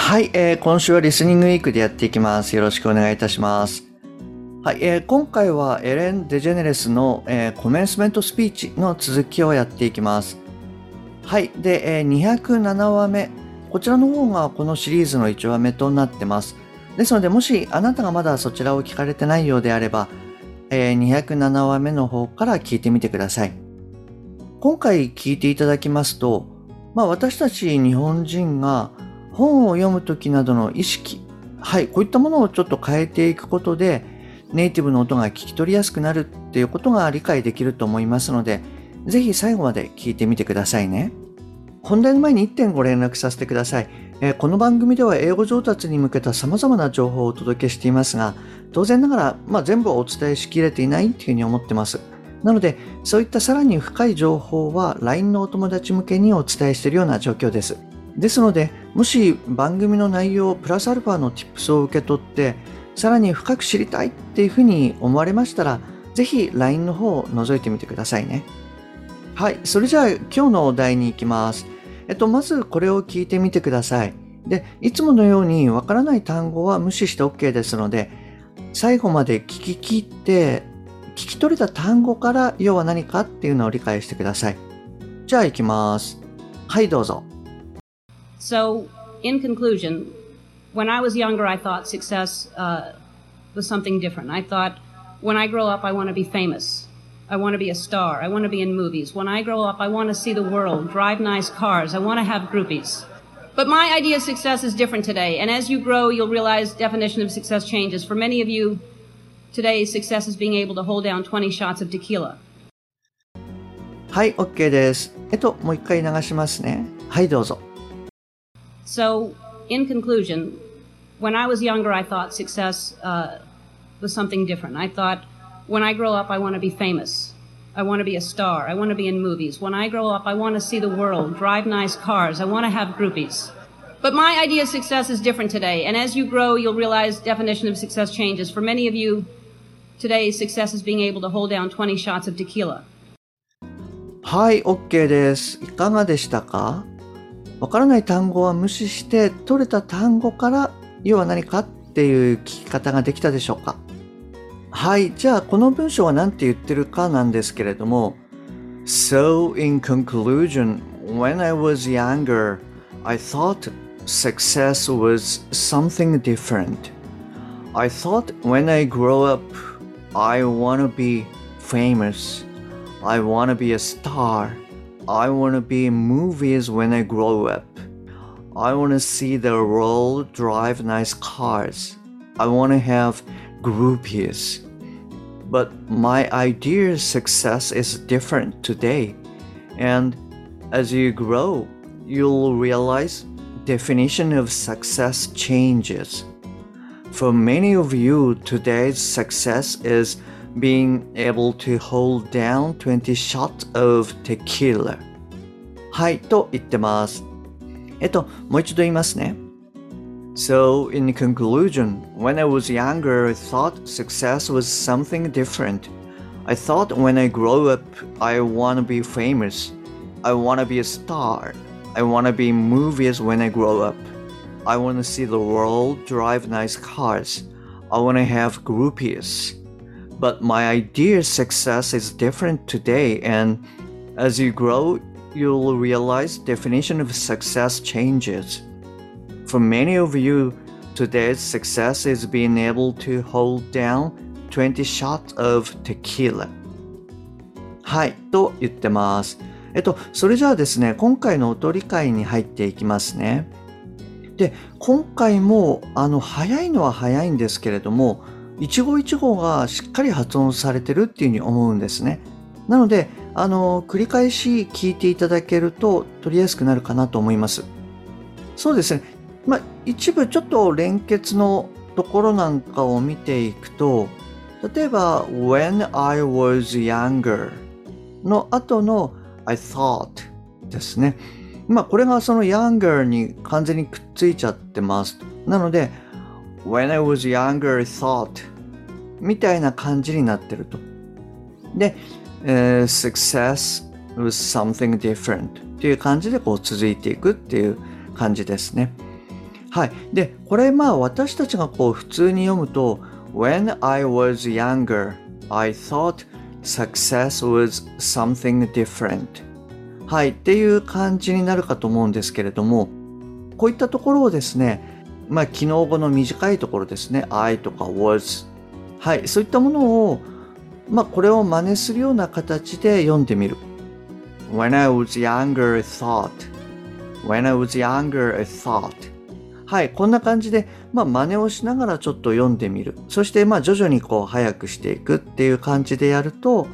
はい、えー、今週はリスニングウィークでやっていきますよろしくお願いいたしますはい、えー、今回はエレン・デジェネレスの、えー、コメンスメントスピーチの続きをやっていきます。はい、で、えー、207話目。こちらの方がこのシリーズの1話目となってます。ですので、もしあなたがまだそちらを聞かれてないようであれば、えー、207話目の方から聞いてみてください。今回聞いていただきますと、まあ私たち日本人が本を読むときなどの意識、はい、こういったものをちょっと変えていくことで、ネイティブの音が聞き取りやすくなるっていうことが理解できると思いますので、ぜひ最後まで聞いてみてくださいね。本題の前に1点ご連絡させてください。えー、この番組では英語上達に向けた様々な情報をお届けしていますが、当然ながら、まあ、全部お伝えしきれていないっていうふうに思ってます。なので、そういったさらに深い情報は LINE のお友達向けにお伝えしているような状況です。ですので、もし番組の内容プラスアルファの Tips を受け取って、さらに深く知りたいっていうふうに思われましたら、ぜひ LINE の方を覗いてみてくださいね。はい、それじゃあ今日のお題に行きます。えっと、まずこれを聞いてみてください。で、いつものようにわからない単語は無視して OK ですので、最後まで聞き切って、聞き取れた単語から要は何かっていうのを理解してください。じゃあ行きます。はい、どうぞ。So, in conclusion, when I was younger, I thought success uh, was something different. I thought, when I grow up, I want to be famous. I want to be a star. I want to be in movies. When I grow up, I want to see the world, drive nice cars. I want to have groupies. But my idea of success is different today. And as you grow, you'll realize definition of success changes. For many of you, today success is being able to hold down 20 shots of tequila. はい、OK です。えっと、もう一回流しますね。はい、どうぞ。 So, in conclusion, when I was younger, I thought success uh, was something different. I thought, when I grow up, I want to be famous. I want to be a star. I want to be in movies. When I grow up, I want to see the world, drive nice cars. I want to have groupies. But my idea of success is different today. And as you grow, you'll realize definition of success changes. For many of you, today success is being able to hold down 20 shots of tequila. はい、OK です。いかがでしたか わからない単語は無視して取れた単語から要は何かっていう聞き方ができたでしょうかはい。じゃあこの文章は何て言ってるかなんですけれども So in conclusion, when I was younger, I thought success was something different. I thought when I grow up, I want to be famous. I want to be a star. I want to be in movies when I grow up. I want to see the world drive nice cars. I want to have groupies. But my idea of success is different today. And as you grow, you'll realize definition of success changes. For many of you, today's success is being able to hold down 20 shots of tequila はいと言ってますえっともう一度言いますね So in conclusion when I was younger I thought success was something different I thought when I grow up I want to be famous I want to be a star I want to be in movies when I grow up I want to see the world drive nice cars I want to have groupies but my idea of success is different today and as you grow you'll realize definition of success changes for many of you today's success is being able to hold down 20 shots of tequila はいと言ってますえっとそれじゃあですね今回の音理解に入っていきますねで今回もあの早いのは早いんですけれども 一語一語がしっかり発音されてるっていうふうに思うんですね。なので、あの、繰り返し聞いていただけると取りやすくなるかなと思います。そうですね。まあ、一部ちょっと連結のところなんかを見ていくと、例えば、when I was younger の後の I thought ですね。まあ、これがその younger に完全にくっついちゃってます。なので、when I was younger, I thought みたいな感じになってると。で、えー success was something different っていう感じでこう続いていくっていう感じですね。はい。で、これまあ私たちがこう普通に読むと When I was younger, I thought success was something different はい。っていう感じになるかと思うんですけれどもこういったところをですねまあ昨日語の短いところですね。I とか was はい。そういったものをまあこれを真似するような形で読んでみる。When I was younger, I thought. When I was younger, I thought. はい、こんな感じで、まあ、真似をしながらちょっと読んでみる。そして、まあ、徐々にこう、早くしていくっていう感じでやると、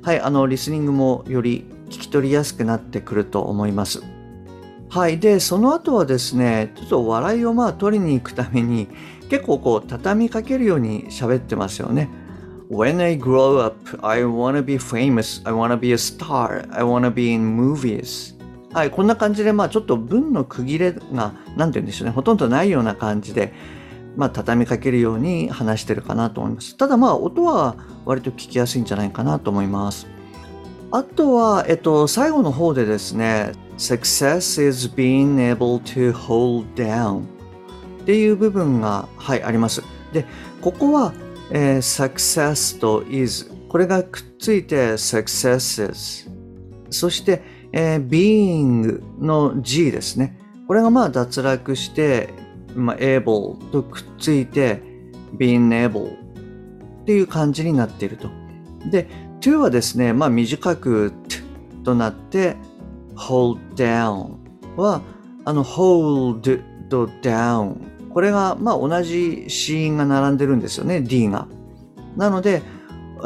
はい、あの、リスニングもより聞き取りやすくなってくると思います。はい、で、その後はですね、ちょっと笑いをまあ、取りに行くために、結構こう、畳みかけるように喋ってますよね。When I grow up, I wanna be famous, I wanna be a star, I wanna be in movies. はい、こんな感じで、まあちょっと文の区切れが、なんて言うんでしょうね、ほとんどないような感じで、まあ畳みかけるように話してるかなと思います。ただまあ音は割と聞きやすいんじゃないかなと思います。あとは、えっと、最後の方でですね、success is being able to hold down っていう部分が、はい、あります。で、ここは、えー success と is これがくっついて successes そして、えー being の G ですね。これがまあ脱落して、まあ、able とくっついて being able っていう感じになっていると。で、to はですね、まあ短く t となって hold down はあの hold と down これがまあ同じ子音が並んでるんですよね、D が。なので、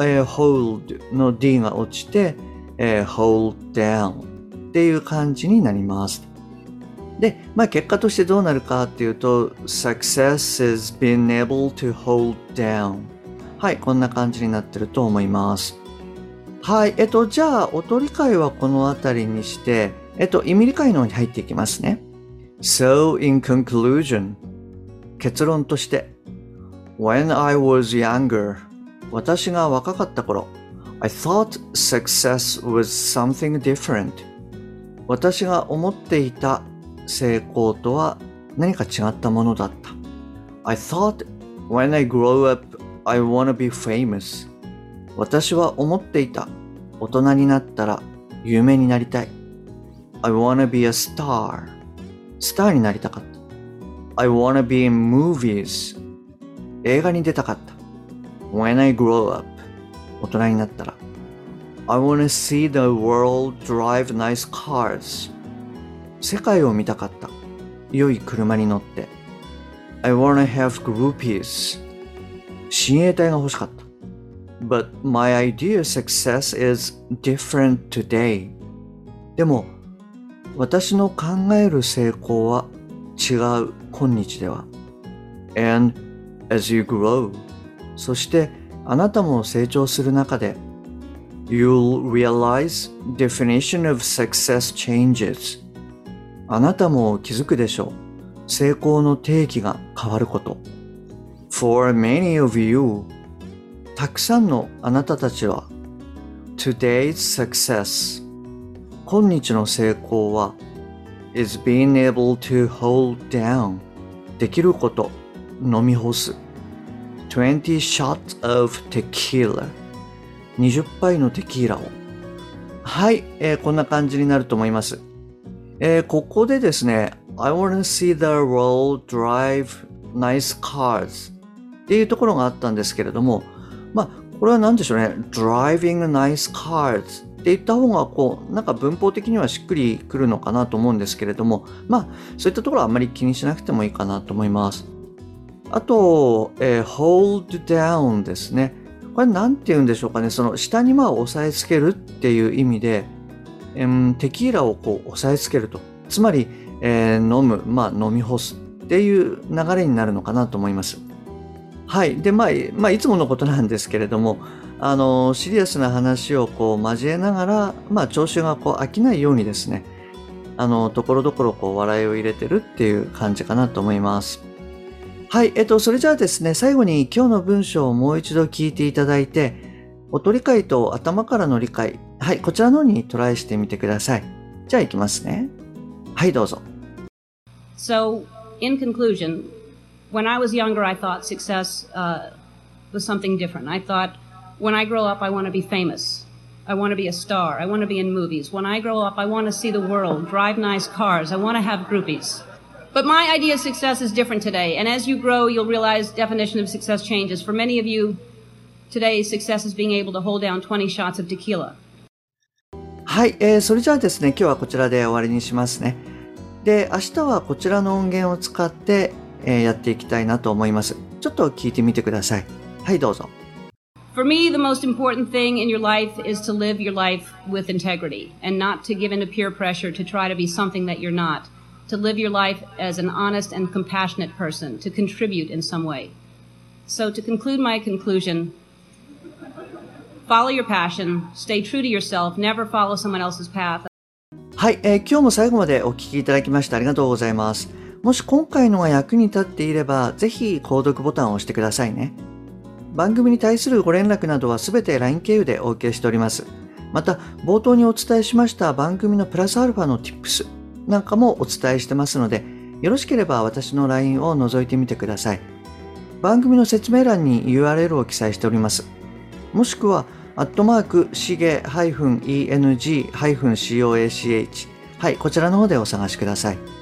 えー hold の D が落ちて、えー hold down っていう感じになります。で、まあ結果としてどうなるかっていうと、success is being able to hold down はい、こんな感じになってると思います。はい、えっと、じゃあ、音理解はこの辺りにして、えっと、意味理解の方に入っていきますね。So, in conclusion, 結論として、When I was younger, 私が若かった頃、I thought success was something different. 私が思っていた成功とは何か違ったものだった。I thought when I grow up, I wanna be famous. 私は思っていた。大人になったら有名になりたい。I wanna be a star. スターになりたかった。I wanna be in movies. 映画に出たかった。When I grow up. 大人になったら。I wanna see the world drive nice cars. 世界を見たかった。良い車に乗って。I wanna have groupies. 親衛隊が欲しかった。But my idea of success is different today. でも、私の考える成功は違う今日では。And as you grow, そしてあなたも成長する中で、You'll realize definition of success changes. あなたも気づくでしょう。成功の定義が変わること。For many of you, たくさんのあなたたちは、Today's success, 今日の成功は、is being able to hold down, できること、飲み干す。20 shots of tequila, 20杯のテキーラを。はい、えーこんな感じになると思います。えーここでですね、I wanna see the world drive nice cars っていうところがあったんですけれども、まあ、これは何でしょうね、driving nice car って言った方が、こう、なんか文法的にはしっくりくるのかなと思うんですけれども、まあ、そういったところはあんまり気にしなくてもいいかなと思います。あと、えー hold down ですね。これ何て言うんでしょうかね、その下にまあ押さえつけるっていう意味で、うんテキーラをこう押さえつけると。つまり、えー飲む、まあ飲み干すっていう流れになるのかなと思います。はい。で、まあ、まあ、いつものことなんですけれども、あの、シリアスな話をこう交えながら、まあ、聴衆がこう飽きないようにですね、あの、ところどころこう笑いを入れてるっていう感じかなと思います。はい。えっと、それじゃあですね、最後に今日の文章をもう一度聞いていただいて、音理解と頭からの理解、はい、こちらの方にトライしてみてください。じゃあ行きますね。はい、どうぞ。So, in conclusion, when I was younger, I thought success uh, was something different. I thought, when I grow up, I want to be famous. I want to be a star. I want to be in movies. When I grow up, I want to see the world, drive nice cars. I want to have groupies. But my idea of success is different today. And as you grow, you'll realize definition of success changes. For many of you, today success is being able to hold down 20 shots of tequila. はい、えー、それじゃあですね、今日はこちらで終わりにしますね。で、明日はこちらの音源を使って、 えー、やっていきたいなと思います。ちょっと聞いてみてください。はい、どうぞ。For me, the most important thing in your life is to live your life with integrity and not to give in to peer pressure to try to be something that you're not. To live your life as an honest and compassionate person, to contribute in some way. So, to conclude my conclusion, follow your passion, stay true to yourself, never follow someone else's path. はい、えー、今日も最後までお聞きいただきましてありがとうございます。もし今回のが役に立っていれば、ぜひ購読ボタンを押してくださいね。番組に対するご連絡などはすべて LINE 経由でお受けしております。また、冒頭にお伝えしました番組のプラスアルファの Tips なんかもお伝えしてますので、よろしければ私の LINE を覗いてみてください。番組の説明欄に URL を記載しております。もしくは、アットマーク、しげ -eng-coach。はい、こちらの方でお探しください。